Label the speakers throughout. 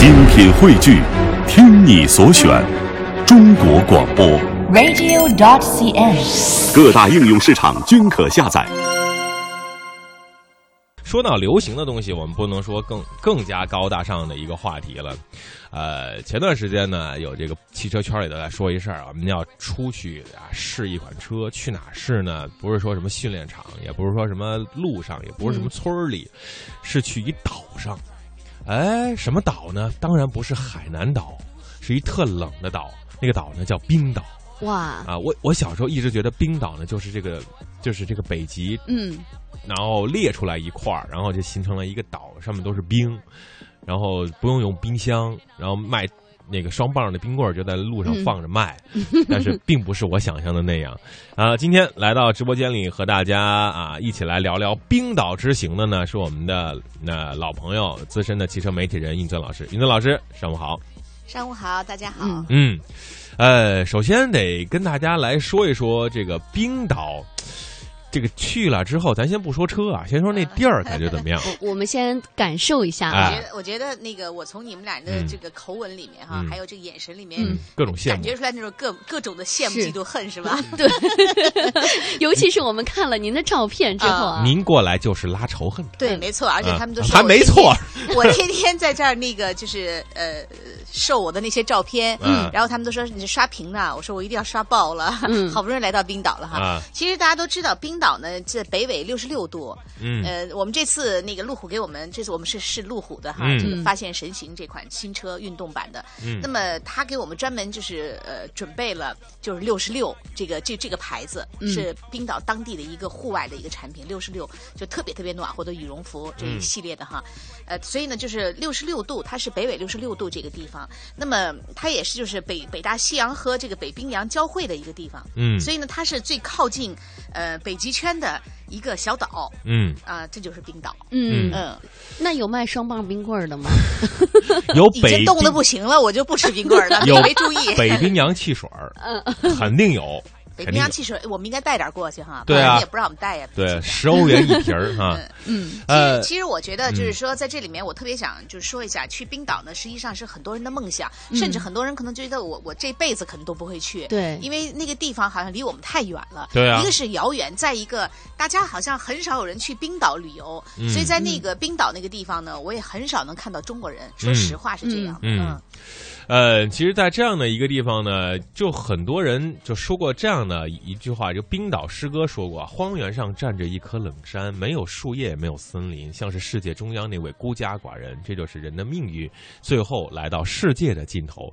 Speaker 1: 精品汇聚，听你所选，中国广播。
Speaker 2: radio.dot.cn，。
Speaker 1: 各大应用市场均可下载。
Speaker 3: 说到流行的东西，我们不能说更更加高大上的一个话题了。呃，前段时间呢，有这个汽车圈里的在说一事儿，我们要出去啊试一款车，去哪试呢？不是说什么训练场，也不是说什么路上，也不是什么村儿里，是去一岛上。哎，什么岛呢？当然不是海南岛，是一特冷的岛。那个岛呢叫冰岛
Speaker 4: 哇，
Speaker 3: 啊。我我小时候一直觉得冰岛呢就是这个就是这个北极
Speaker 4: 嗯，
Speaker 3: 然后裂出来一块儿，然后就形成了一个岛，上面都是冰，然后不用用冰箱，然后卖那个双棒的冰棍儿就在路上放着卖，但是并不是我想象的那样。啊，今天来到直播间里和大家啊一起来聊聊冰岛之行的呢，是我们的那、老朋友资深的汽车媒体人尹尊老师。尹尊老师，上午好。
Speaker 5: 上午好，大家好。
Speaker 4: 嗯
Speaker 3: 嗯，呃，首先得跟大家来说一说这个冰岛。这个去了之后，咱先不说车啊，先说那地儿感觉怎么样？
Speaker 4: 我我们先感受一下
Speaker 5: 我觉，得，我觉得那个，我从你们俩的
Speaker 3: 嗯
Speaker 5: 这个口吻里面哈，
Speaker 3: 嗯。
Speaker 5: 还有这个眼神里面，
Speaker 4: 嗯。
Speaker 3: 各种羡慕。
Speaker 5: 感觉。出来那种各各种的羡慕、嫉妒、恨，是吧？
Speaker 4: 对，尤其是我们看了您的照片之后啊，
Speaker 3: 您过来就是拉仇恨的，
Speaker 5: 对，
Speaker 4: 嗯。
Speaker 5: 没错，而且他们都
Speaker 3: 啊还没错，
Speaker 5: 我天天在这儿那个就是呃受我的那些照片，
Speaker 3: 嗯。
Speaker 5: 然后他们都说你是刷屏呢，我说我一定要刷爆了，
Speaker 4: 嗯。
Speaker 5: 好不容易来到冰岛了哈。
Speaker 3: 啊。
Speaker 5: 其实大家都知道，冰岛呢这北纬六十六度，
Speaker 3: 嗯。
Speaker 5: 呃，我们这次那个路虎给我们，这次我们是试路虎的哈，
Speaker 3: 嗯。
Speaker 5: 这个发现神行这款新车运动版的。
Speaker 3: 嗯。
Speaker 5: 那么他给我们专门就是呃准备了就是六十六这个这这个牌子、
Speaker 4: 嗯。
Speaker 5: 是冰岛当地的一个户外的一个产品，六十六就特别特别暖和的羽绒服这一
Speaker 3: 嗯。
Speaker 5: 系列的哈。呃，所以呢就是六十六度，它是北纬六十六度这个地方，那么它也是就是北北大西洋和这个北冰洋交汇的一个地方。
Speaker 3: 嗯。
Speaker 5: 所以呢，它是最靠近呃北极圈的一个小岛。
Speaker 3: 嗯，
Speaker 5: 啊、这就是冰岛。
Speaker 4: 嗯，
Speaker 5: 嗯，
Speaker 4: 那有卖双棒冰棍儿的吗？
Speaker 3: 有
Speaker 5: 已
Speaker 3: 北
Speaker 5: 经冻
Speaker 3: 的
Speaker 5: 不行了，我就不吃冰棍儿了，
Speaker 3: 有
Speaker 5: 没注意。
Speaker 3: 北冰洋汽水儿，肯定有，
Speaker 5: 北。冰洋汽水，我们应该带点过去哈，
Speaker 3: 对啊。
Speaker 5: 不然你也不让我们带呀。
Speaker 3: 对，十欧元一瓶儿哈。
Speaker 4: 嗯，
Speaker 3: 呃，
Speaker 5: 其实我觉得就是说，在这里面我特别想就是说一下，去冰岛呢，实际上是很多人的梦想，甚至很多人可能觉得我我这辈子可能都不会去，
Speaker 4: 对。
Speaker 5: 因为那个地方好像离我们太远了，
Speaker 3: 对啊。
Speaker 5: 一个是遥远，再一个大家好像很少有人去冰岛旅游，
Speaker 3: 嗯。
Speaker 5: 所以在那个冰岛那个地方呢，我也很少能看到中国人，说实话是这样
Speaker 3: 嗯呃，其实，在这样的一个地方呢，就很多人就说过这样的一句话，就冰岛诗歌说过：“荒原上站着一棵冷山，没有树叶，没有森林，像是世界中央那位孤家寡人。这就是人的命运，最后来到世界的尽头。”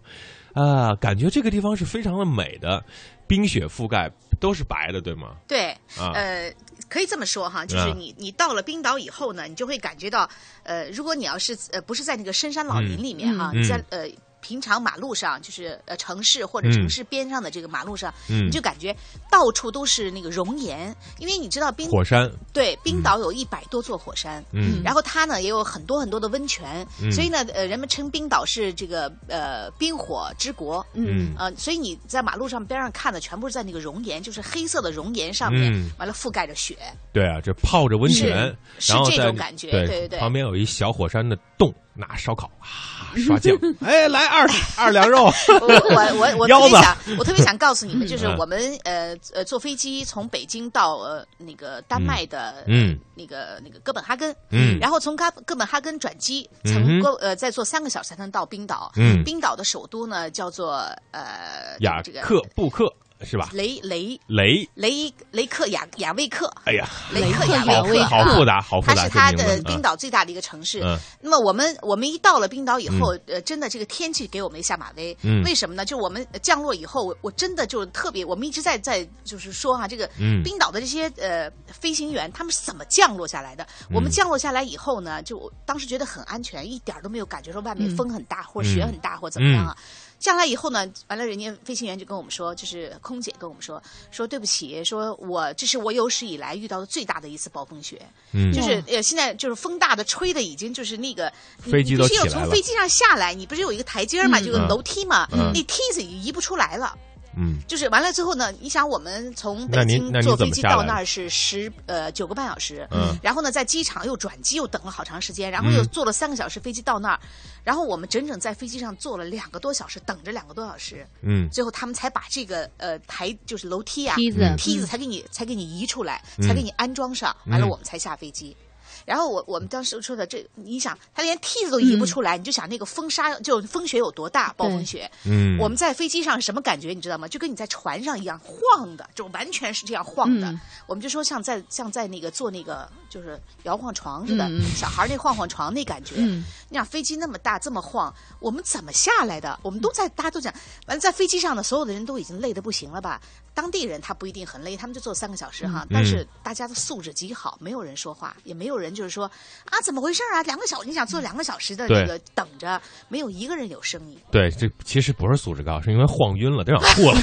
Speaker 3: 啊、感觉这个地方是非常的美的，冰雪覆盖，都是白的，对吗？
Speaker 5: 对，
Speaker 3: 啊
Speaker 5: 呃，可以这么说哈，就是
Speaker 3: 啊
Speaker 5: 你你到了冰岛以后呢，你就会感觉到，呃，如果你要是呃不是在那个深山老林里面哈，
Speaker 3: 嗯
Speaker 5: 你在呃。平常马路上，就是呃城市或者
Speaker 3: 嗯。
Speaker 5: 城市边上的这个马路上，
Speaker 3: 嗯。
Speaker 5: 你就感觉到处都是那个熔岩，因为你知道冰
Speaker 3: 火山，
Speaker 5: 对冰岛有一百多座火山，
Speaker 3: 嗯。
Speaker 5: 然后它呢也有很多很多的温泉，
Speaker 3: 嗯。
Speaker 5: 所以呢呃人们称冰岛是这个呃冰火之国，
Speaker 3: 嗯。
Speaker 5: 呃，所以你在马路上边上看的全部是在那个熔岩，就是黑色的熔岩上面，
Speaker 3: 嗯。
Speaker 5: 完了覆盖着雪。
Speaker 3: 对啊，这泡着温泉，
Speaker 5: 是是这种感觉。
Speaker 3: 对
Speaker 5: 对对对。
Speaker 3: 旁边有一小火山的洞，拿烧烤啊刷酱，哎，来二二两肉，
Speaker 5: 我我我我特别想，我特别想告诉你们，就是
Speaker 3: 嗯。
Speaker 5: 我们呃呃坐飞机从北京到呃那个丹麦的
Speaker 3: 嗯。
Speaker 5: 那个那个哥本哈根，
Speaker 3: 嗯。
Speaker 5: 然后从哥哥本哈根转机，从哥呃再坐三个小时才能到冰岛。
Speaker 3: 嗯。
Speaker 5: 冰岛的首都呢叫做呃
Speaker 3: 雅
Speaker 5: 这个
Speaker 3: 克布克是吧？
Speaker 5: 雷雷。
Speaker 3: 雷，
Speaker 5: 雷雷克雅雅未克，
Speaker 3: 哎呀，
Speaker 5: 雷克雅未克，
Speaker 3: 好复杂，好复杂，
Speaker 5: 它是它的冰岛最大的一个城市。
Speaker 3: 嗯。
Speaker 5: 那么我们我们一到了冰岛以后，呃，真的这个天气给我们下马威。
Speaker 3: 嗯。
Speaker 5: 为什么呢？就我们降落以后，我我真的就特别，我们一直在在就是说哈、这个
Speaker 3: 嗯。
Speaker 5: 冰岛的这些呃飞行员他们是怎么降落下来的？我
Speaker 3: 嗯
Speaker 5: 们降落下来以后呢，就当时觉得很安全，一点都没有感觉说外面风很大、或者雪很大或怎么样啊。降来以后呢，完了，人家飞行员就跟我们说，就是空姐跟我们说，说对不起，说我这是我有史以来遇到的最大的一次暴风雪，
Speaker 3: 嗯。
Speaker 5: 就是呃现在就是风大的吹的已经就是那个你
Speaker 3: 飞机
Speaker 5: 你必须要
Speaker 3: 都起来了。
Speaker 5: 从飞机上下来，你不是有一个台阶儿嘛，
Speaker 4: 就
Speaker 5: 有楼梯嘛，
Speaker 3: 嗯。
Speaker 5: 那梯子已经移不出来了。
Speaker 3: 嗯，
Speaker 5: 就是完了之后呢，你想我们从北京坐飞机到那儿是十呃九个半小时，
Speaker 3: 嗯。
Speaker 5: 然后呢在机场又转机又等了好长时间，然后又
Speaker 3: 嗯。
Speaker 5: 坐了三个小时飞机到那儿，然后我们整整在飞机上坐了两个多小时，等着两个多小时，
Speaker 3: 嗯。
Speaker 5: 最后他们才把这个呃台就是楼梯啊
Speaker 4: 梯子。
Speaker 3: 嗯
Speaker 5: 梯子才给你才给你移出来，
Speaker 3: 嗯。
Speaker 5: 才给你安装上，完了
Speaker 3: 嗯。
Speaker 5: 我们才下飞机。然后我我们当时说的这，你想他连梯子都移不出来，你就想那个风沙就风雪有多大，暴风雪。
Speaker 3: 嗯，
Speaker 5: 我们在飞机上什么感觉，你知道吗？就跟你在船上一样晃的，就完全是这样晃的。
Speaker 4: 嗯
Speaker 5: 我们就说像在像在那个坐那个就是摇晃床似的，小孩儿那晃晃床那感觉。
Speaker 4: 嗯
Speaker 5: 你想飞机那么大这么晃，我们怎么下来的？我们都在，大家都讲，完了在飞机上呢，所有的人都已经累得不行了吧？当地人他不一定很累，他们就坐三个小时哈，但是大家的素质极好，没有人说话，也没有人就是说啊怎么回事啊？两个小你想坐两个小时的
Speaker 3: 对
Speaker 5: 那个等着，没有一个人有声音。
Speaker 3: 对，这其实不是素质高，是因为晃晕了，都想吐了。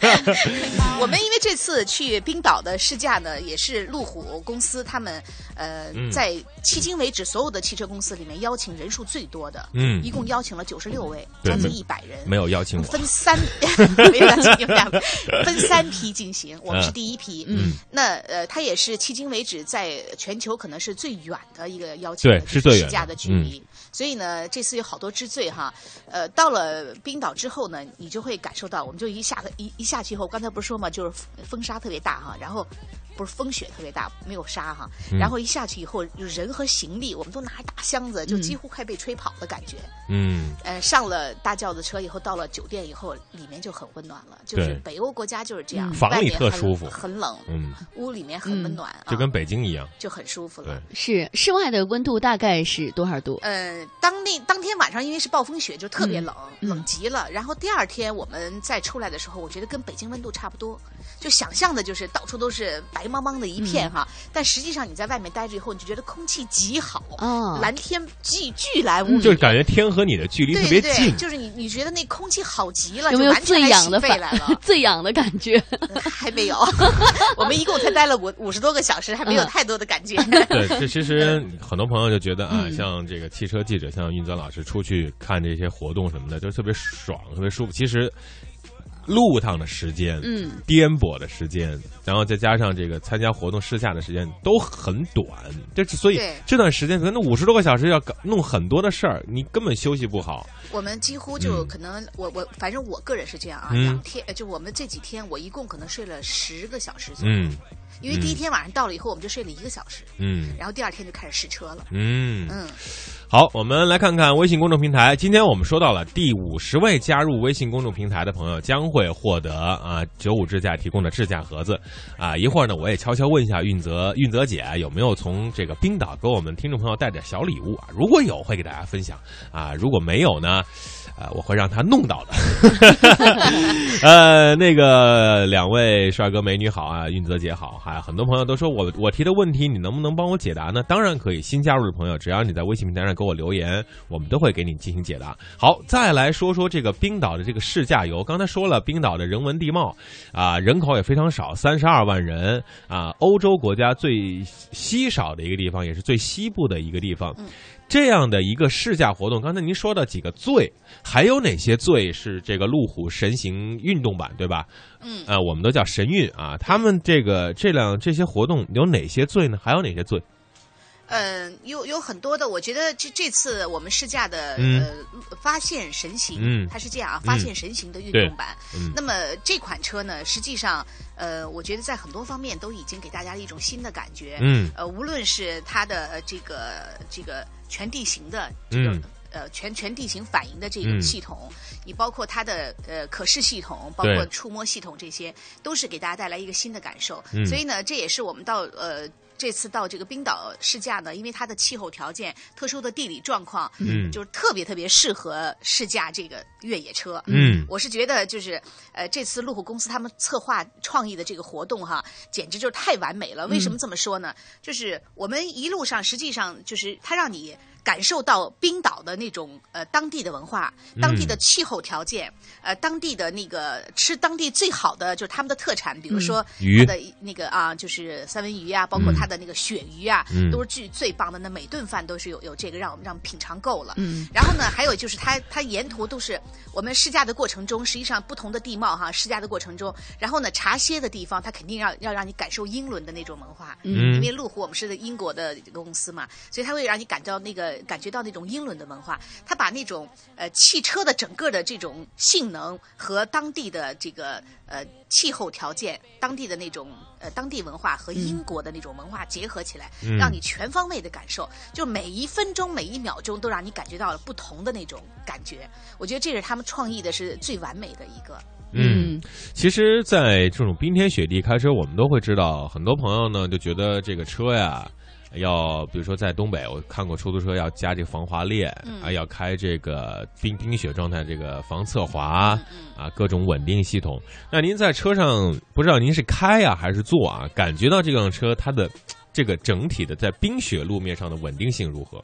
Speaker 5: 我们因为这次去冰岛的试驾呢，也是路虎公司他们呃、
Speaker 3: 嗯
Speaker 5: 在迄今为止所有的汽车公司里面邀请人数最多的，
Speaker 3: 嗯
Speaker 5: 一共邀请了九十六位，将近
Speaker 3: 没
Speaker 5: 一百人。
Speaker 3: 没有邀请我。
Speaker 5: 分三，没有邀请你们俩，分三批进行，我们是
Speaker 3: 嗯
Speaker 5: 第一批。
Speaker 3: 嗯，
Speaker 5: 那呃，它也是迄今为止在全球可能是最远的一个邀请
Speaker 3: 对是最远的
Speaker 5: 距离。所以呢，这次有好多之最哈。呃，到了冰岛之后呢，你就会感受到，我们就一下一一下去以后，刚才不是说嘛，就是风沙特别大哈，然后。不是风雪特别大，没有沙哈，
Speaker 3: 嗯
Speaker 5: 然后一下去以后，就人和行李我们都拿一大箱子，就几乎快被吹跑的感觉。
Speaker 3: 嗯，
Speaker 5: 呃，上了大轿子车以后，到了酒店以后，里面就很温暖了。就是北欧国家就是这样，
Speaker 4: 嗯
Speaker 3: 房里特舒服
Speaker 5: 很冷，
Speaker 3: 嗯，
Speaker 5: 屋里面很温暖，啊
Speaker 3: 就跟北京一样。
Speaker 5: 就很舒服
Speaker 3: 对
Speaker 5: 了。，
Speaker 4: 是室外的温度大概是多少度？
Speaker 5: 呃，当那当天晚上因为是暴风雪，就特别冷，
Speaker 4: 嗯
Speaker 5: 冷极了。然后第二天我们再出来的时候，我觉得跟北京温度差不多，就想象的就是到处都是白茫茫的一片哈。但实际上你在外面待着以后，你就觉得空气极好，
Speaker 4: 哦
Speaker 5: 蓝天巨巨蓝无比，
Speaker 3: 就是感觉天和你的距离特别
Speaker 5: 对对
Speaker 3: 近
Speaker 5: 对，。就是你你觉得那空气好极了，
Speaker 4: 有没有
Speaker 5: 就完全来
Speaker 4: 醉氧的
Speaker 5: 来了
Speaker 4: 最痒的感觉？
Speaker 5: 还没有，我们一共才待了五五十多个小时，还没有
Speaker 4: 嗯
Speaker 5: 太多的感觉。
Speaker 3: 对，这其实很多朋友就觉得啊，
Speaker 4: 嗯
Speaker 3: 像这个汽车记者，像运泽老师出去看这些活动什么的，就特别爽，特别舒服。其实路趟的时间，
Speaker 4: 嗯，
Speaker 3: 颠簸的时间，然后再加上这个参加活动试驾的时间都很短，这所以这段时间可能五十多个小时要搞弄很多的事儿，你根本休息不好。
Speaker 5: 我们几乎就
Speaker 3: 嗯
Speaker 5: 可能，我我反正我个人是这样啊，
Speaker 3: 嗯
Speaker 5: 两天呃就我们这几天，我一共可能睡了十个小时左右，
Speaker 3: 嗯
Speaker 5: 因为第一天晚上到了以后，我们就睡了一个小时，
Speaker 3: 嗯
Speaker 5: 然后第二天就开始试车了。
Speaker 3: 嗯，
Speaker 5: 嗯，
Speaker 3: 好，我们来看看微信公众平台。今天我们说到了第五十位加入微信公众平台的朋友将会获得啊九五智驾提供的智驾盒子啊。一会儿呢，我也悄悄问一下运泽运泽姐有没有从这个冰岛给我们听众朋友带点小礼物啊？如果有，会给大家分享啊；如果没有呢？啊，我会让他弄到的。呃，那个两位帅哥美女好啊，运泽姐好，还很多朋友都说我我提的问题，你能不能帮我解答呢？当然可以，新加入的朋友，只要你在微信平台上给我留言，我们都会给你进行解答。好，再来说说这个冰岛的这个试驾游。刚才说了，冰岛的人文地貌啊，人口也非常少，三十二万人啊，欧洲国家最稀少的一个地方，也是最西部的一个地方。这样的一个试驾活动，刚才您说到几个最，还有哪些最是这个路虎神行运动版，对吧？
Speaker 5: 嗯
Speaker 3: 呃、我们都叫神韵啊。他们这个这辆这些活动有哪些最呢？还有哪些最？
Speaker 5: 嗯，有有很多的，我觉得这这次我们试驾的、
Speaker 3: 嗯
Speaker 5: 呃发现神行，
Speaker 3: 嗯
Speaker 5: 它是这样啊，发现神行的运动版。
Speaker 3: 嗯
Speaker 5: 那么这款车呢，实际上呃，我觉得在很多方面都已经给大家一种新的感觉。
Speaker 3: 嗯
Speaker 5: 呃，无论是它的呃这个这个全地形的这个。
Speaker 3: 嗯
Speaker 5: 呃，全全地形反应的这
Speaker 3: 嗯
Speaker 5: 种系统，你包括它的呃可视系统，包括触摸系统，这些都是给大家带来一个新的感受。
Speaker 3: 嗯
Speaker 5: 所以呢，这也是我们到呃这次到这个冰岛试驾呢，因为它的气候条件、特殊的地理状况，
Speaker 3: 嗯
Speaker 5: 就是特别特别适合试驾这个越野车。
Speaker 3: 嗯
Speaker 5: 我是觉得就是呃，这次路虎公司他们策划创意的这个活动哈，简直就是太完美了。为什么这么说呢？就是我们一路上实际上就是它让你。感受到冰岛的那种呃当地的文化、当地的气候条件，呃当地的那个吃当地最好的就是他们的特产，比如说
Speaker 3: 鱼
Speaker 5: 它的那个啊，就是三文鱼啊，包括它的那个鳕鱼啊，
Speaker 3: 嗯
Speaker 5: 都是最最棒的。那每顿饭都是有有这个让我们让我们品尝够了。
Speaker 4: 嗯
Speaker 5: 然后呢，还有就是它它沿途都是我们试驾的过程中，实际上不同的地貌哈，试驾的过程中，然后呢茶歇的地方，它肯定要要让你感受英伦的那种文化。
Speaker 3: 嗯
Speaker 5: 因为路虎我们是英国的公司嘛，所以它会让你感到那个感觉到那种英伦的文化。他把那种呃汽车的整个的这种性能和当地的这个呃气候条件、当地的那种呃当地文化和英国的那种文化结合起来，
Speaker 3: 嗯
Speaker 5: 让你全方位的感受，就每一分钟每一秒钟都让你感觉到了不同的那种感觉。我觉得这是他们创意的是最完美的一个。
Speaker 3: 嗯，其实，在这种冰天雪地开车，我们都会知道，很多朋友呢就觉得这个车呀，要比如说在东北，我看过出租车要加这个防滑链，
Speaker 5: 嗯
Speaker 3: 啊，要开这个冰冰雪状态这个防侧滑，
Speaker 5: 嗯
Speaker 3: 啊，各种稳定系统。那您在车上，不知道您是开呀还是坐啊？感觉到这辆车它的这个整体的在冰雪路面上的稳定性如何？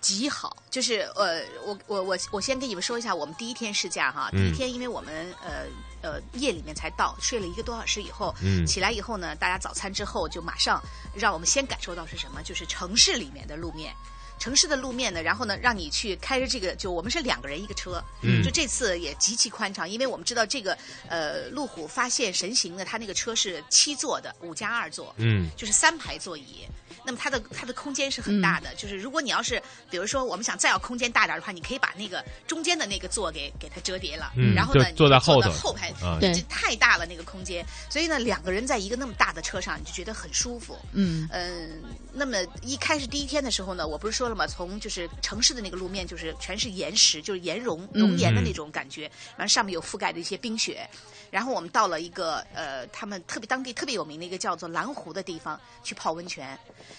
Speaker 5: 极好，就是呃，我我我我先跟你们说一下，我们第一天试驾哈，
Speaker 3: 嗯
Speaker 5: 第一天因为我们呃呃夜里面才到，睡了一个多小时以后，
Speaker 3: 嗯。
Speaker 5: 起来以后呢，大家早餐之后就马上让我们先感受到是什么，就是城市里面的路面。城市的路面呢，然后呢，让你去开着这个，就我们是两个人一个车，
Speaker 3: 嗯。
Speaker 5: 就这次也极其宽敞，因为我们知道这个呃路虎发现神行呢，它那个车是七座的，五加二座，
Speaker 3: 嗯。
Speaker 5: 就是三排座椅。那么它的它的空间是很大的，就是如果你要是比如说我们想再要空间大点的话，你可以把那个中间的那个座给给它折叠了，
Speaker 3: 嗯
Speaker 5: 然后呢
Speaker 3: 就坐在后头
Speaker 5: 后排，
Speaker 3: 啊。
Speaker 4: 对。
Speaker 5: 这太大了那个空间，所以呢两个人在一个那么大的车上，你就觉得很舒服。
Speaker 4: 嗯。
Speaker 5: 嗯，那么一开始第一天的时候呢，我不是说了吗？从就是城市的那个路面，就是全是岩石，就是岩溶
Speaker 4: 嗯
Speaker 5: 熔岩的那种感觉，然后上面有覆盖的一些冰雪。然后我们到了一个呃，他们特别当地特别有名的一个叫做蓝湖的地方去泡温泉。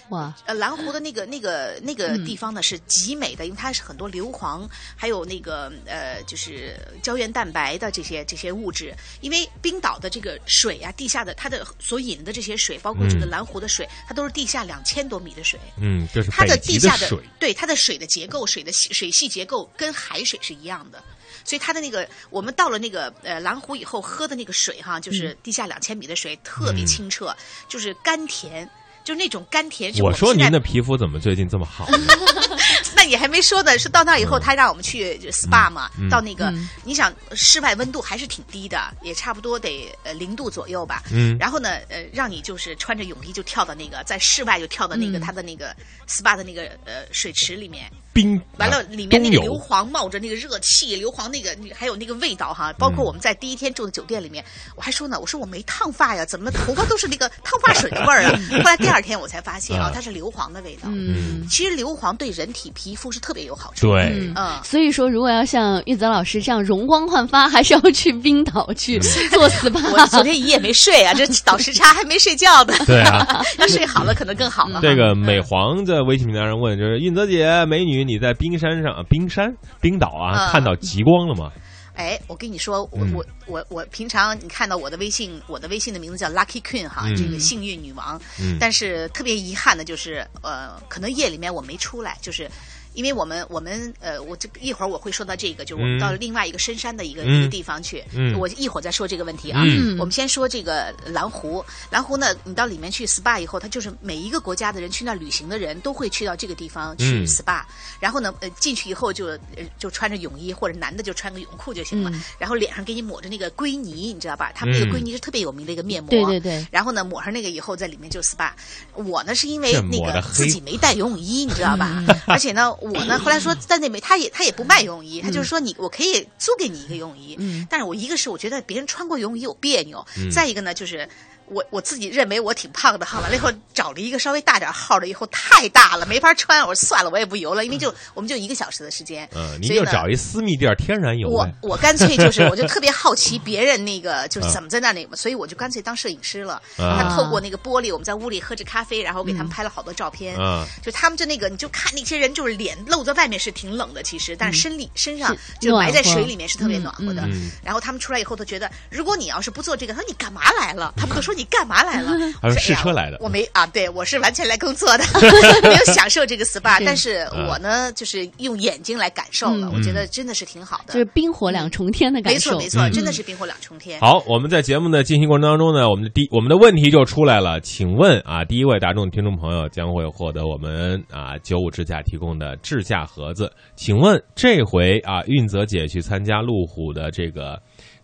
Speaker 4: 哇，
Speaker 5: 呃，蓝湖的那个那个那个地方呢是极美的，因为它是很多硫磺，还有那个呃，就是胶原蛋白的这些这些物质。因为冰岛的这个水啊，地下的它的所引的这些水，包括这个
Speaker 3: 嗯
Speaker 5: 蓝湖的水，它都是地下两千多米的水。
Speaker 3: 嗯，这是
Speaker 5: 它的地下的
Speaker 3: 水。
Speaker 5: 对它的水的结构，水的水系结构跟海水是一样的，所以它的那个我们到了那个呃蓝湖以后喝的那个水哈，就是地下两千米的水，特别清澈，就是甘甜。就是那种甘甜，
Speaker 3: 我说您的皮肤怎么最近这么好呢？
Speaker 5: 那你还没说呢，是到那以后，他让我们去就 SPA 嘛，
Speaker 3: 嗯。
Speaker 5: 到那个，
Speaker 4: 嗯。
Speaker 5: 你想室外温度还是挺低的，也差不多得呃零度左右吧。
Speaker 3: 嗯。
Speaker 5: 然后呢，呃，让你就是穿着泳衣就跳到那个在室外就跳到那个
Speaker 4: 嗯。
Speaker 5: 他的那个 SPA 的那个呃水池里面，
Speaker 3: 冰
Speaker 5: 完了
Speaker 3: 啊
Speaker 5: 里面那个硫磺冒着那个热气，硫磺那个还有那个味道哈，包括我们在第一天住的酒店里面，我还说呢，我说我没烫发呀，怎么头发都是那个烫发水的味儿啊？后来第二天我才发现啊
Speaker 3: 啊，
Speaker 5: 它是硫磺的味道。
Speaker 4: 嗯。
Speaker 5: 其实硫磺对人体皮肤是特别有好处。
Speaker 3: 对
Speaker 4: 嗯，
Speaker 5: 嗯，
Speaker 4: 所以说，如果要像玉泽老师这样容光焕发，还是要去冰岛去做
Speaker 5: 我
Speaker 4: SPA。
Speaker 5: 我昨天一夜没睡啊，这倒时差还没睡觉呢。
Speaker 3: 对啊，
Speaker 5: 要睡好了可能更好了。
Speaker 3: 这个美黄在微信平台上问，就是韵泽姐，美女，你在冰山上，冰山，冰岛啊，
Speaker 5: 嗯
Speaker 3: 看到极光了吗？
Speaker 5: 哎，我跟你说，我
Speaker 3: 嗯
Speaker 5: 我我我平常你看到我的微信，我的微信的名字叫 Lucky Queen 哈，
Speaker 3: 嗯
Speaker 5: 这个幸运女王。
Speaker 3: 嗯
Speaker 5: 但是特别遗憾的就是，呃，可能夜里面我没出来，就是。因为我们我们呃，我这一会儿我会说到这个，就是我们
Speaker 3: 嗯。
Speaker 5: 到了另外一个深山的一个、
Speaker 3: 嗯
Speaker 5: 一个地方去，
Speaker 3: 嗯。
Speaker 5: 我一会儿再说这个问题啊。
Speaker 3: 嗯。
Speaker 5: 我们先说这个蓝湖，蓝湖呢，你到里面去 SPA 以后，它就是每一个国家的人去那儿旅行的人都会去到这个地方去
Speaker 3: 嗯。
Speaker 5: SPA，、然后呢，呃，进去以后就呃就穿着泳衣或者男的就穿个泳裤就行了，
Speaker 4: 嗯。
Speaker 5: 然后脸上给你抹着那个硅泥，你知道吧？他们那个
Speaker 3: 嗯。
Speaker 5: 硅泥是特别有名的一个面膜，
Speaker 4: 对对对。
Speaker 5: 然后呢，抹上那个以后，在里面就 SPA。我呢是因为那个自己没带游泳衣，你知道吧？而且呢，我呢后来说在那边他也他也不卖游泳衣，他就是说你我可以租给你一个游泳衣，
Speaker 4: 嗯
Speaker 5: 但是我一个是我觉得别人穿过游泳衣有别扭，
Speaker 3: 嗯
Speaker 5: 再一个呢就是。我我自己认为我挺胖的哈，完了以后找了一个稍微大点号的，以后太大了没法穿，我说算了，我也不游了，因为就我们就一个小时的时间，
Speaker 3: 嗯，您
Speaker 5: 所以
Speaker 3: 就找一私密地儿，天然有
Speaker 5: 我。我干脆就是，我就特别好奇 别人那个就是
Speaker 3: 嗯
Speaker 5: 怎么在那里嘛，所以我就干脆当摄影师了。
Speaker 3: 啊
Speaker 5: 他透过那个玻璃，我们在屋里喝着咖啡，然后给他们拍了好多照片。
Speaker 3: 嗯
Speaker 5: 就他们就那个，你就看那些人，就是脸露在外面是挺冷的，其实，但是身里身上就埋在水里面是特别暖和的。
Speaker 3: 嗯嗯
Speaker 5: 然后他们出来以后都觉得，如果你要是不做这个，他说你干嘛来了？他们都说你干嘛来了？
Speaker 3: 还是
Speaker 5: 我说
Speaker 3: 试车来的
Speaker 5: 哎我没啊，对我是完全来工作的，没有享受这个 SPA，但是我呢，就是用眼睛来感受了，
Speaker 4: 嗯
Speaker 5: 我觉得真的是挺好的。
Speaker 4: 就是冰火两重天的感受。
Speaker 5: 没错没错，
Speaker 3: 嗯
Speaker 5: 真的是冰火两重天。
Speaker 3: 好，我们在节目的进行过程当中呢，我们的第我们的问题就出来了，请问啊，第一位大众听众朋友将会获得我们啊九五支架提供的智驾盒子。请问这回啊，运泽姐去参加路虎的这个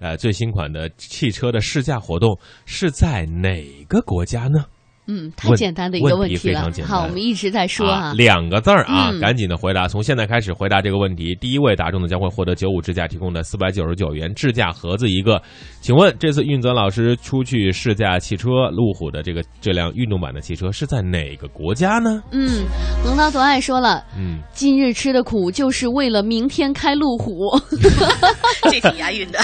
Speaker 3: 呃最新款的汽车的试驾活动是在哪个国家呢？
Speaker 4: 嗯，太简单的一个
Speaker 3: 问题
Speaker 4: 题了
Speaker 3: 非常简。单
Speaker 4: 好，我们一直在说
Speaker 3: 啊
Speaker 4: 啊，
Speaker 3: 两个字儿啊，
Speaker 4: 嗯
Speaker 3: 赶紧的回答，从现在开始回答这个问题。第一位答中的将会获得九五支架提供的四百九十九元支架盒子一个。请问这次运泽老师出去试驾汽车，路虎的这个这辆运动版的汽车是在哪个国家呢？
Speaker 4: 嗯，横刀夺爱说了，
Speaker 3: 嗯，
Speaker 4: 今日吃的苦就是为了明天开路虎。
Speaker 5: 这挺押韵的。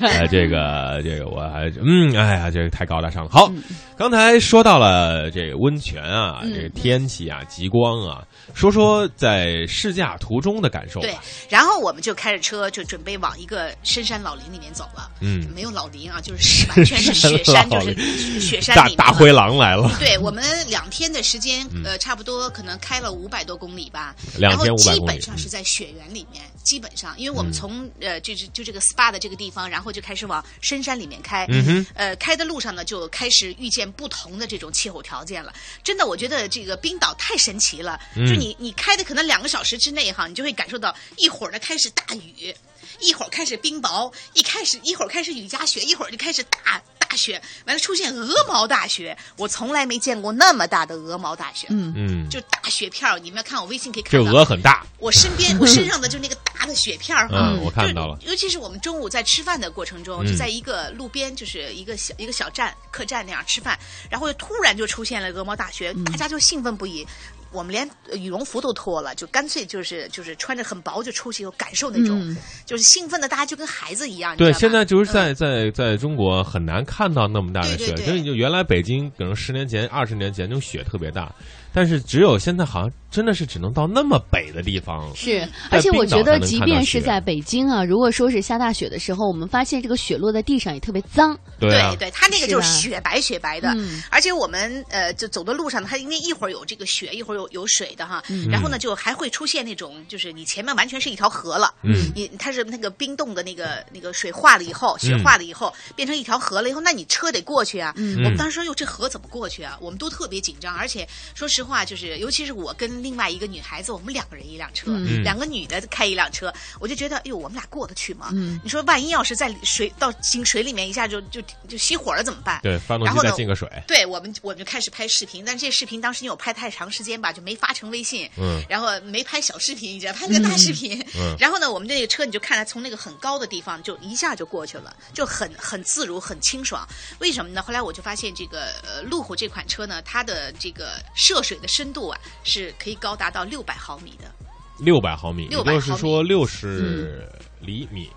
Speaker 3: 呃，这个这个我还嗯，哎呀，这个太高大上了。好，
Speaker 4: 嗯
Speaker 3: 刚才说到了这个温泉啊，
Speaker 4: 嗯
Speaker 3: 这个天气啊，极光啊，说说在试驾途中的感受。
Speaker 5: 对，然后我们就开着车就准备往一个深山老林里面走了。
Speaker 3: 嗯。
Speaker 5: 没有老林啊，就是完全是雪山，就
Speaker 3: 老林。
Speaker 5: 是雪山里面
Speaker 3: 大大灰狼来了，
Speaker 5: 对我们两天的时间，呃，差不多可能开了五百多公里吧，
Speaker 3: 两
Speaker 5: 然后
Speaker 3: 天500公里。
Speaker 5: 基本上是在雪原里面，基本上，因为我们从呃就是就这个 SPA 的这个地方，然后就开始往深山里面开，
Speaker 3: 嗯哼。
Speaker 5: 呃，开的路上呢就开始遇见不同的这种气候条件了。真的，我觉得这个冰岛太神奇了，
Speaker 3: 嗯
Speaker 5: 就你你开的可能两个小时之内哈，你就会感受到一会儿呢开始大雨。一会儿开始冰雹，一开始一会儿开始雨夹雪，一会儿就开始大大雪，完了出现鹅毛大雪，我从来没见过那么大的鹅毛大雪，
Speaker 4: 嗯，
Speaker 3: 嗯，
Speaker 5: 就大雪片儿，你们要看我微信可以看到，
Speaker 3: 鹅很大，
Speaker 5: 我身边我身上的就那个大的雪片儿哈。
Speaker 3: 嗯，我看到了，
Speaker 5: 就尤其是我们中午在吃饭的过程中，
Speaker 3: 嗯。
Speaker 5: 就在一个路边，就是一个小一个小站客栈那样吃饭，然后突然就出现了鹅毛大雪，
Speaker 3: 嗯。
Speaker 5: 大家就兴奋不已。我们连呃羽绒服都脱了，就干脆就是就是穿着很薄就出去，有感受那种，
Speaker 4: 嗯。
Speaker 5: 就是兴奋的，大家就跟孩子一样。
Speaker 3: 对，现在就是
Speaker 5: 嗯。
Speaker 3: 在在在中国很难看到那么大的雪，
Speaker 5: 对对对。
Speaker 3: 就是就原来北京可能十年前、二十年前那种雪特别大，但是只有现在好像真的是只能到那么北的地方。
Speaker 4: 是，而且我觉得，即便是在北京啊，如果说是下大雪的时候，我们发现这个雪落在地上也特别脏。
Speaker 3: 对啊
Speaker 5: 对，对，它那个就是雪白雪白的，
Speaker 4: 嗯
Speaker 5: 而且我们呃就走的路上呢，它因为一会儿有这个雪，一会儿有有水的哈，
Speaker 4: 嗯
Speaker 5: 然后呢就还会出现那种就是你前面完全是一条河了，
Speaker 3: 嗯
Speaker 5: 你它是那个冰冻的那个那个水化了以后，雪化了以后、变成一条河了以后，那你车得过去啊。
Speaker 4: 嗯
Speaker 5: 我们当时说哟这河怎么过去啊？我们都特别紧张，而且说实话就是尤其是我跟另外一个女孩子，我们两个人一辆车，
Speaker 4: 嗯
Speaker 5: 两个女的开一辆车，我就觉得哎呦我们俩过得去吗？
Speaker 4: 嗯
Speaker 5: 你说万一要是在水到进水里面一下就就就熄火了怎么办？
Speaker 3: 对，发动机
Speaker 5: 然后呢
Speaker 3: 再进个水，
Speaker 5: 对我们，我们就开始拍视频，但这视频当时因为我拍太长时间吧，就没发成微信，
Speaker 3: 嗯
Speaker 5: 然后没拍小视频，你知道，拍了个大视频，
Speaker 3: 嗯
Speaker 5: 然后呢，我们这个车你就看它从那个很高的地方就一下就过去了，就很很自如，很清爽。为什么呢？后来我就发现这个呃路虎这款车呢，它的这个涉水的深度啊是可以高达到六百毫米的，
Speaker 3: 六百毫米，也
Speaker 5: 600
Speaker 3: 就是说六
Speaker 5: 嗯
Speaker 3: 十厘米，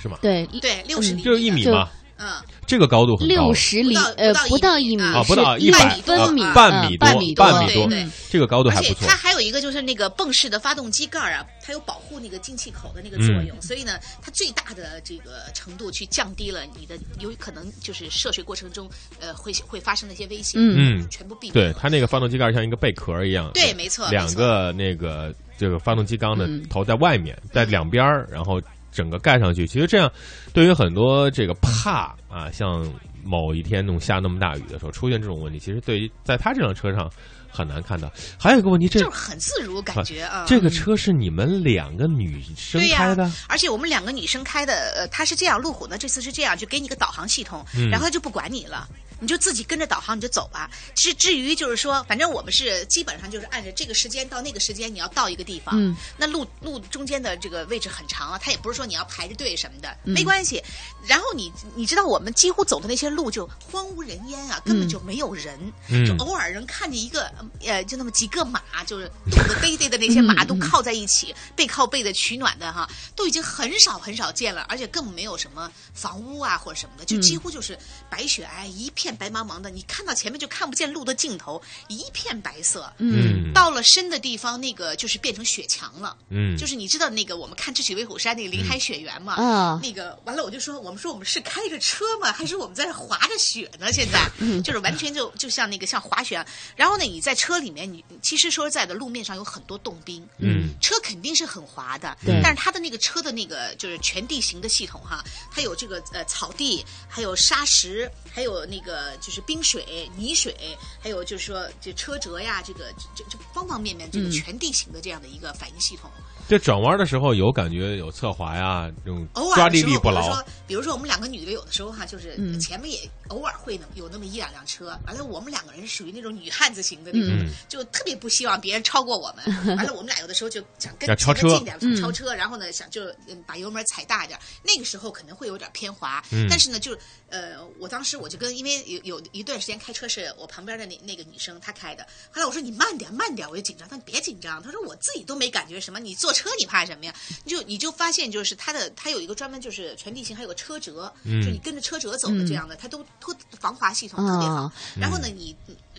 Speaker 3: 是吗？
Speaker 4: 对，
Speaker 5: 对，六十厘米的，
Speaker 3: 就是一米嘛，
Speaker 5: 嗯，
Speaker 3: 这个高度很高。
Speaker 4: 六。十厘呃
Speaker 5: 不到
Speaker 4: 一米
Speaker 5: 啊。
Speaker 3: 啊，不到一百
Speaker 4: 分米
Speaker 5: 啊
Speaker 3: 半米多，
Speaker 4: 半米
Speaker 3: 半米多。
Speaker 5: 对对，
Speaker 3: 这个高度还不错。
Speaker 5: 它。还有一个就是那个泵式的发动机盖啊，它有保护那个进气口的那个作用，
Speaker 3: 嗯。
Speaker 5: 所以呢，它最大的这个程度去降低了你的有可能就是涉水过程中呃会会发生的一些危险，
Speaker 4: 嗯。
Speaker 3: 嗯，
Speaker 5: 全部避免。
Speaker 3: 对它那个发动机盖像一个贝壳一样，
Speaker 5: 对没错。
Speaker 3: 两个那个这个发动机缸的
Speaker 4: 嗯。
Speaker 3: 头在外面，在两边儿，然后整个盖上去。其实这样，对于很多这个怕啊，像某一天那种下那么大雨的时候出现这种问题，其实对于在他这辆车上很难看到。还有一个问题，这
Speaker 5: 就是很自如感觉啊。
Speaker 3: 这个车是你们两个女生开的？
Speaker 5: 而且我们两个女生开的，呃，它是这样，路虎呢这次是这样，就给你个导航系统，
Speaker 3: 嗯
Speaker 5: 然后它就不管你了。你就自己跟着导航你就走吧。至至于就是说，反正我们是基本上就是按着这个时间到那个时间你要到一个地方。
Speaker 4: 嗯，
Speaker 5: 那路路中间的这个位置很长啊，它也不是说你要排着队什么的，
Speaker 4: 嗯
Speaker 5: 没关系。然后你你知道我们几乎走的那些路就荒无人烟啊，根本就没有人，
Speaker 3: 嗯
Speaker 5: 就偶尔能看见一个呃，就那么几个马，就是肚子嘚嘚的那些马
Speaker 4: 嗯
Speaker 5: 都靠在一起，背靠背的取暖的哈，都已经很少很少见了，而且更没有什么房屋啊或者什么的，就
Speaker 4: 嗯
Speaker 5: 几乎就是白雪皑一片片白茫茫的，你看到前面就看不见路的尽头，一片白色。
Speaker 3: 嗯
Speaker 5: 到了深的地方，那个就是变成雪墙了。
Speaker 3: 嗯，
Speaker 5: 就是你知道那个我们看《智取威虎山》那个林海雪原嘛？
Speaker 4: 啊
Speaker 5: 那个完了，我就说，我们说我们是开着车吗？还是我们在这滑着雪呢？现在 就是完全就就像那个像滑雪。然后呢，你在车里面，你其实说实在的，路面上有很多冻冰，
Speaker 3: 嗯，
Speaker 5: 车肯定是很滑的，
Speaker 4: 对
Speaker 5: 但是它的那个车的那个就是全地形的系统哈，它有这个呃草地，还有沙石，还有那个就是冰水、泥水，还有就是说这车辙呀，这个这这方方面面这个
Speaker 4: 嗯
Speaker 5: 全地形的这样的一个反应系统。
Speaker 3: 这转弯的时候有感觉有侧滑呀，这种
Speaker 5: 偶
Speaker 3: 抓地力不牢
Speaker 5: 说，比如说我们两个女的，有的时候哈，就是
Speaker 4: 嗯。
Speaker 5: 前面也偶尔会呢有那么一两辆车，完了我们两个人是属于那种女汉子型的那种，
Speaker 3: 嗯。
Speaker 5: 就特别不希望别人超过我们。完了，我们俩有的时候就想跟
Speaker 3: 要超车
Speaker 5: 近点，
Speaker 4: 嗯
Speaker 5: 超车，然后呢想就嗯把油门踩大一点，那个时候可能会有点偏滑，
Speaker 3: 嗯。
Speaker 5: 但是呢就呃我当时我就跟因为有有一段时间开车是我旁边的那那个女生她开的，后来我说你慢点慢点，我就紧张，她说别紧张，她说我自己都没感觉什么，你坐车你怕什么呀？你就你就发现就是它的它有一个专门就是全地形，还有个车辙，
Speaker 3: 嗯
Speaker 5: 就你跟着车辙走的这样的，它都都防滑系统特别好。
Speaker 4: 哦
Speaker 5: 然后呢，你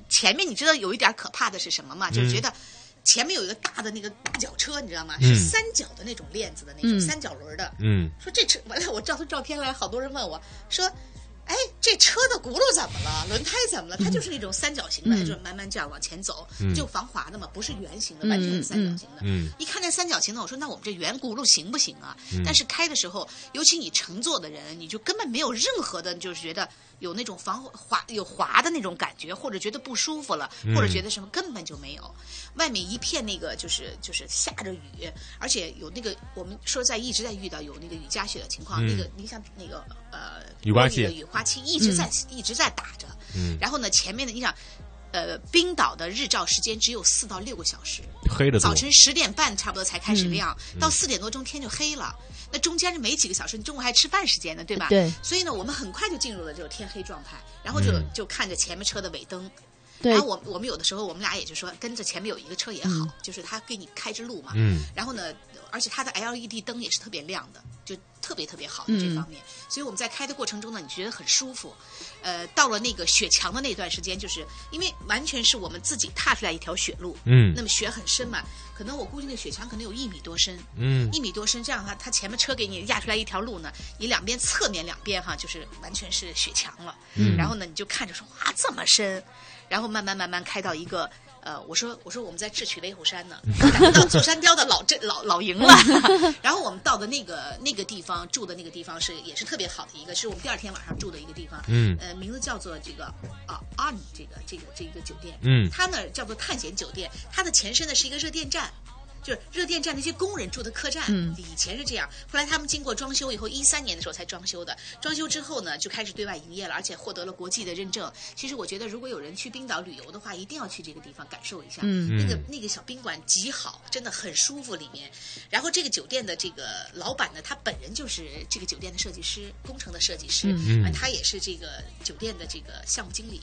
Speaker 5: 前面你知道有一点可怕的是什么吗？就是觉得。前面有一个大的那个大脚车，你知道吗？
Speaker 3: 嗯
Speaker 5: 是三角的那种链子的那种、
Speaker 4: 嗯
Speaker 5: 三角轮的。
Speaker 3: 嗯
Speaker 5: 说这车完了，我照出照片来，好多人问我说：“哎，这车的轱辘怎么了？轮胎怎么了？”它就是那种三角形的，
Speaker 4: 嗯
Speaker 5: 就是慢慢这样往前走，
Speaker 3: 嗯
Speaker 5: 就防滑的嘛，不是圆形的，完全是三角形的。
Speaker 3: 嗯
Speaker 5: 一看那三角形的，我说那我们这圆轱辘行不行啊？但是开的时候，尤其你乘坐的人，你就根本没有任何的，就是觉得有那种防滑有滑的那种感觉，或者觉得不舒服了，或者觉得什么根本就没有。外面一片那个就是就是下着雨，而且有那个我们说在一直在遇到有那个雨夹雪的情况，
Speaker 3: 嗯
Speaker 5: 那个你想那个呃
Speaker 3: 雨刮器
Speaker 5: 雨刮器一直在、一直在打着，
Speaker 3: 嗯，
Speaker 5: 然后呢前面的你想。呃，冰岛的日照时间只有四到六个小时，
Speaker 3: 黑的
Speaker 5: 早，晨十点半差不多才开始亮，
Speaker 3: 嗯
Speaker 5: 到四点多钟天就黑了。那中间是没几个小时，你中午还吃饭时间呢，对吧？
Speaker 4: 对。
Speaker 5: 所以呢，我们很快就进入了这种天黑状态，然后就、
Speaker 3: 嗯
Speaker 5: 就看着前面车的尾灯。
Speaker 4: 对
Speaker 5: 然后我我们有的时候我们俩也就说跟着前面有一个车也好，就是他给你开着路嘛。
Speaker 3: 嗯
Speaker 5: 然后呢，而且它的 LED 灯也是特别亮的，就特别特别好的
Speaker 4: 嗯
Speaker 5: 这方面。所以我们在开的过程中呢，你觉得很舒服。呃，到了那个雪墙的那段时间，就是因为完全是我们自己踏出来一条雪路，
Speaker 3: 嗯
Speaker 5: 那么雪很深嘛，可能我估计那雪墙可能有一米多深，
Speaker 3: 嗯
Speaker 5: 一米多深，这样的话，它前面车给你压出来一条路呢，你两边侧面两边哈，就是完全是雪墙了。
Speaker 3: 嗯
Speaker 5: 然后呢，你就看着说哇这么深，然后慢慢慢慢开到一个。呃，我说我说我们在智取威虎山呢，赶 到祖山雕的老镇老老营了。然后我们到的那个那个地方住的那个地方是也是特别好的一个，是我们第二天晚上住的一个地方。
Speaker 3: 嗯
Speaker 5: 呃，名字叫做这个啊 on 这个这个这个酒店。
Speaker 3: 嗯
Speaker 5: 它呢叫做探险酒店，它的前身呢是一个热电站。就是热电站那些工人住的客栈，
Speaker 4: 嗯
Speaker 5: 以前是这样。后来他们经过装修以后，一三年的时候才装修的。装修之后呢，就开始对外营业了，而且获得了国际的认证。其实我觉得，如果有人去冰岛旅游的话，一定要去这个地方感受一下。
Speaker 4: 嗯
Speaker 5: 那个
Speaker 3: 嗯
Speaker 5: 那个小宾馆极好，真的很舒服里面。然后这个酒店的这个老板呢，他本人就是这个酒店的设计师，工程的设计师，他也是这个酒店的这个项目经理。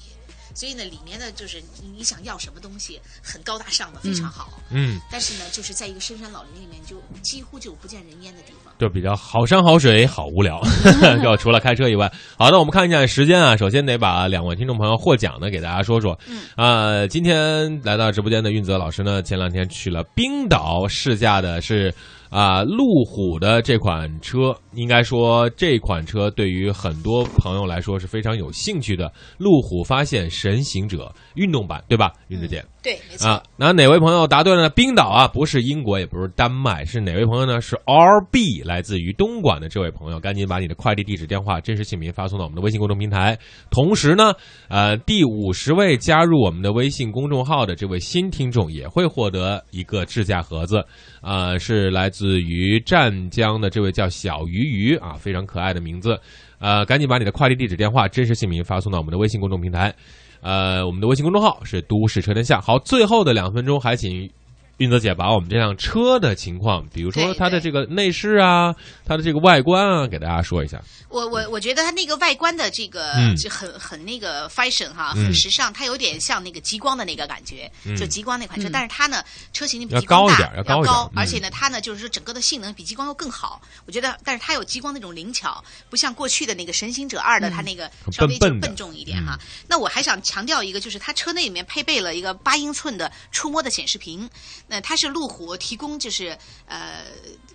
Speaker 5: 所以呢，里面呢就是你你想要什么东西，很高大上的，非常好。
Speaker 3: 嗯，
Speaker 5: 但是呢，就是在一个深山老林里面，就几乎就不见人烟的地方。
Speaker 3: 就比较好山好水好无聊，就除了开车以外。好的，我们看一下时间啊，首先得把两位听众朋友获奖的给大家说说。
Speaker 5: 嗯
Speaker 3: 啊、今天来到直播间的运泽老师呢，前两天去了冰岛试驾的是啊、路虎的这款车，应该说这款车对于很多朋友来说是非常有兴趣的。路虎发现神行者运动版，对吧，云子姐？
Speaker 5: 对，没错。
Speaker 3: 啊，那哪位朋友答对了呢？冰岛啊，不是英国，也不是丹麦，是哪位朋友呢？是 RB，来自于东莞的这位朋友，赶紧把你的快递地址、电话、真实姓名发送到我们的微信公众平台。同时呢，呃，第五十位加入我们的微信公众号的这位新听众也会获得一个智驾盒子，呃，是来自于湛江的这位叫小鱼鱼啊，非常可爱的名字。呃，赶紧把你的快递地址、电话、真实姓名发送到我们的微信公众平台。呃，我们的微信公众号是“都市车天下”。好，最后的两分钟，还请运泽姐把我们这辆车的情况，比如说它的这个内饰啊，它的这个外观啊，给大家说一下。
Speaker 5: 我我我觉得它那个外观的这个
Speaker 3: 嗯。
Speaker 5: 就很很那个 fashion 哈，
Speaker 3: 嗯。
Speaker 5: 很时尚，它有点像那个极光的那个感觉，
Speaker 3: 嗯。
Speaker 5: 就极光那款车，
Speaker 4: 嗯。
Speaker 5: 但是它呢车型比
Speaker 3: 要
Speaker 5: 极光大
Speaker 3: 高一点要高一点嗯。
Speaker 5: 而且呢它呢就是说整个的性能比极光要更好，我觉得，但是它有极光那种灵巧，不像过去的那个神行者二的它那个稍微就
Speaker 3: 笨
Speaker 5: 重一点哈。那我还想强调一个，就是它车内里面配备了一个八英寸的触摸的显示屏，那它是路虎提供就是呃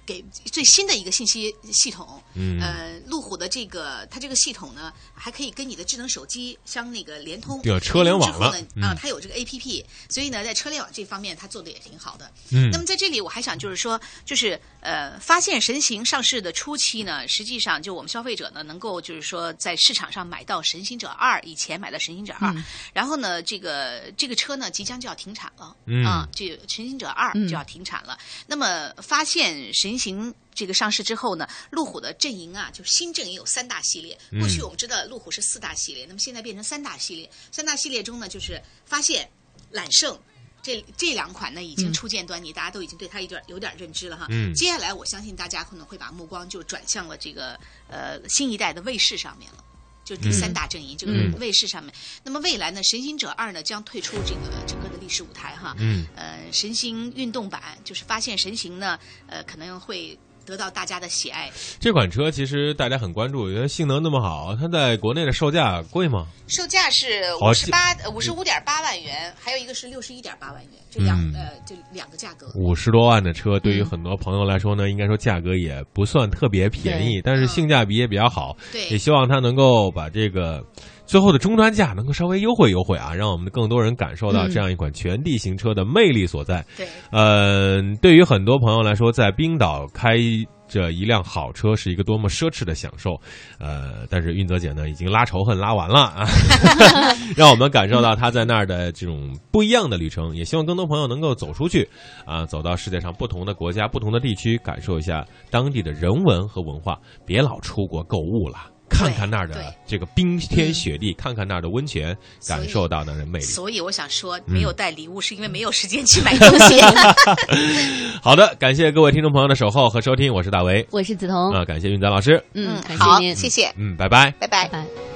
Speaker 5: 给最新的一个信息系统，
Speaker 3: 嗯。
Speaker 5: 呃，路虎的这个它这个系统呢，还可以跟你的智能手机相那个联通，
Speaker 3: 有车联网了。嗯。
Speaker 5: 啊，它有这个 A P P，所以呢，在车联网这方面它做的也挺好的。
Speaker 3: 嗯。
Speaker 5: 那么在这里我还想就是说，就是呃，发现神行上市的初期呢，实际上就我们消费者呢能够就是说在市场上买到神行者二，以前买到神行者二、然后呢，这个这个车呢即将就要停产了，
Speaker 3: 嗯。
Speaker 5: 啊，这个神行者二
Speaker 4: 嗯
Speaker 5: 就要停产了。那么发现神行这个上市之后呢，路虎的阵营啊，就新阵营有三大系列。过去我们知道路虎是四大系列，那么现在变成三大系列。三大系列中呢，就是发现、揽胜。这这两款呢已经初见端倪，大家都已经对它有点有点认知了哈。
Speaker 3: 嗯
Speaker 5: 接下来我相信大家可能会把目光就转向了这个呃新一代的卫士上面了。就是第三大阵营，这个
Speaker 3: 嗯
Speaker 5: 卫士上面。那么未来呢，神行者二呢将退出这个整个的历史舞台哈。
Speaker 3: 嗯
Speaker 5: 呃，神行运动版就是发现神行呢，呃，可能会得到大家的喜爱。
Speaker 3: 这款车其实大家很关注，因为性能那么好，它在国内的售价贵吗？
Speaker 5: 售价是五十八五十五点八万元，还有一个是六十一点八万元，这两、
Speaker 3: 嗯
Speaker 5: 呃这两个价格。
Speaker 3: 五十多万的车，对于很多朋友来说呢，应该说价格也不算特别便宜，但是性价比也比较好。
Speaker 5: 对也，
Speaker 3: 希望它能够把这个最后的终端价能够稍微优惠优惠啊，让我们更多人感受到
Speaker 4: 嗯
Speaker 3: 这样一款全地形车的魅力所在。
Speaker 5: 对，
Speaker 3: 嗯，对于很多朋友来说，在冰岛开着一辆好车是一个多么奢侈的享受。呃，但是运泽姐呢，已经拉仇恨拉完了啊，让我们感受到她在那儿的这种不一样的旅程。也希望更多朋友能够走出去啊，走到世界上不同的国家、不同的地区，感受一下当地的人文和文化，别老出国购物了。看看那儿的这个冰天雪地，看看那儿的温泉，感受到那儿的魅力。
Speaker 5: 所以我想说，
Speaker 3: 嗯
Speaker 5: 没有带礼物是因为没有时间去买东西。
Speaker 3: 好的，感谢各位听众朋友的守候和收听，我是大为。
Speaker 4: 我是梓潼，
Speaker 3: 啊，感谢运泽老师。
Speaker 4: 嗯，感谢
Speaker 5: 好，谢谢，
Speaker 3: 嗯，拜拜。
Speaker 5: 拜拜
Speaker 4: 拜。拜。